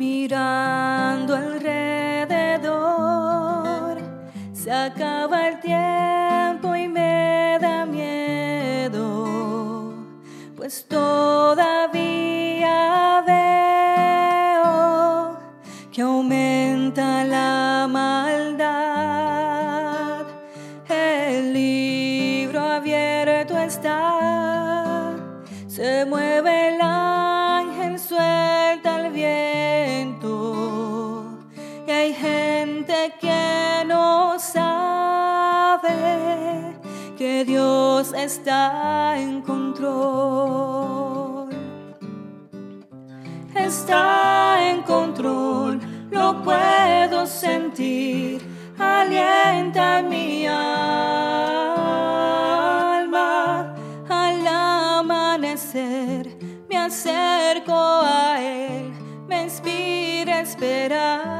mirando alrededor. Se acaba el tiempo y me da miedo, pues todavía veo que aumenta la maldad. El libro abierto está, se mueve el viento. Y hay gente que no sabe que Dios está en control. Está en control, lo puedo sentir, alienta mi alma al amanecer. Me acerco a esperanza.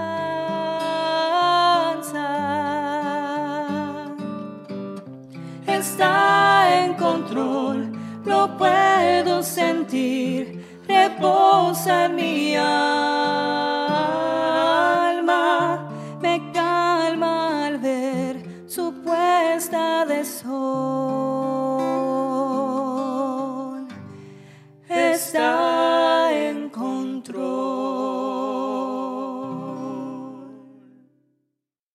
Está en control, lo puedo sentir, reposa en mi alma, me calma al ver su puesta de sol.